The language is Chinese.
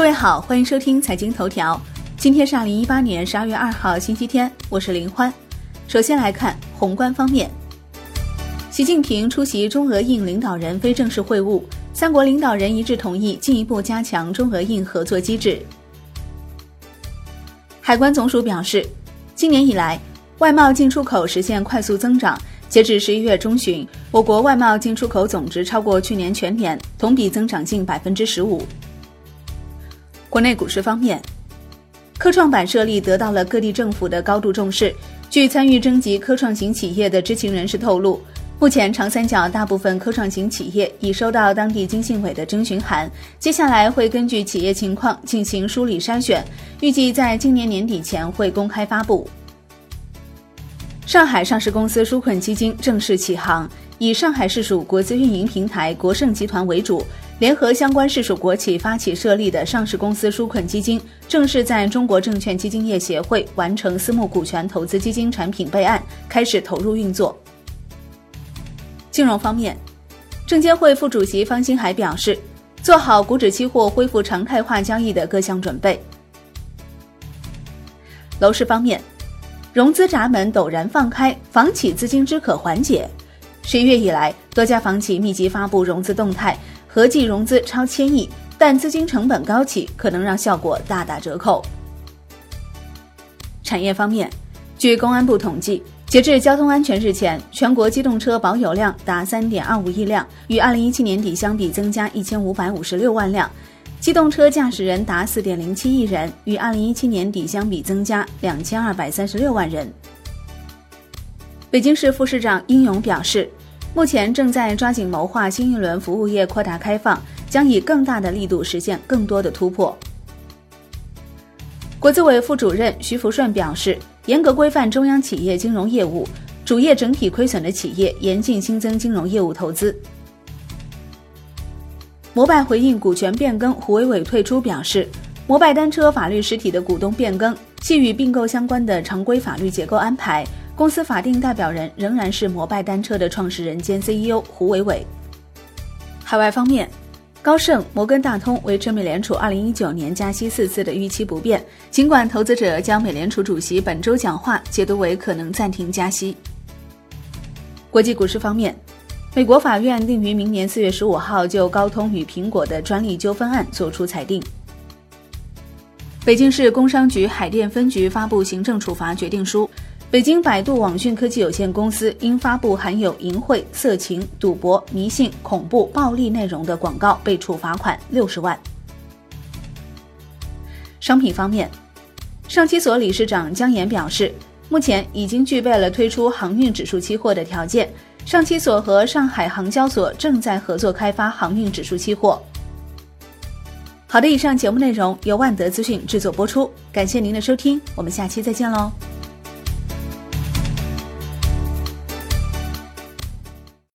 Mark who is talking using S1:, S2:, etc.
S1: 各位好，欢迎收听财经头条。今天是二零一八年十二月二号，星期天，我是林欢。首先来看宏观方面，习近平出席中俄印领导人非正式会晤，三国领导人一致同意进一步加强中俄印合作机制。海关总署表示，今年以来，外贸进出口实现快速增长。截至十一月中旬，我国外贸进出口总值超过去年全年，同比增长近百分之十五。国内股市方面，科创板设立得到了各地政府的高度重视。据参与征集科创型企业的知情人士透露，目前长三角大部分科创型企业已收到当地经信委的征询函，接下来会根据企业情况进行梳理筛选，预计在今年年底前会公开发布。上海上市公司纾困基金正式起航，以上海市属国资运营平台国盛集团为主，联合相关市属国企发起设立的上市公司纾困基金，正式在中国证券基金业协会完成私募股权投资基金产品备案，开始投入运作。金融方面，证监会副主席方星海表示，做好股指期货恢复常态化交易的各项准备。楼市方面。融资闸门陡然放开，房企资金之渴缓解。十一月以来，多家房企密集发布融资动态，合计融资超千亿，但资金成本高企，可能让效果大打折扣。产业方面，据公安部统计，截至交通安全日前，全国机动车保有量达三点二五亿辆，与二零一七年底相比增加一千五百五十六万辆。机动车驾驶人达四点零七亿人，与二零一七年底相比增加两千二百三十六万人。北京市副市长殷勇表示，目前正在抓紧谋划新一轮服务业扩大开放，将以更大的力度实现更多的突破。国资委副主任徐福顺表示，严格规范中央企业金融业务，主业整体亏损的企业严禁新增金融业务投资。摩拜回应股权变更，胡伟伟退出表示，摩拜单车法律实体的股东变更系与并购相关的常规法律结构安排，公司法定代表人仍然是摩拜单车的创始人兼 CEO 胡伟伟。海外方面，高盛、摩根大通维持美联储2019年加息四次的预期不变，尽管投资者将美联储主席本周讲话解读为可能暂停加息。国际股市方面。美国法院定于明年四月十五号就高通与苹果的专利纠纷案作出裁定。北京市工商局海淀分局发布行政处罚决定书，北京百度网讯科技有限公司因发布含有淫秽、色情、赌博、迷信、恐怖、暴力内容的广告，被处罚款六十万。商品方面，上期所理事长姜岩表示，目前已经具备了推出航运指数期货的条件。上期所和上海航交所正在合作开发航运指数期货。好的，以上节目内容由万德资讯制作播出，感谢您的收听，我们下期再见喽。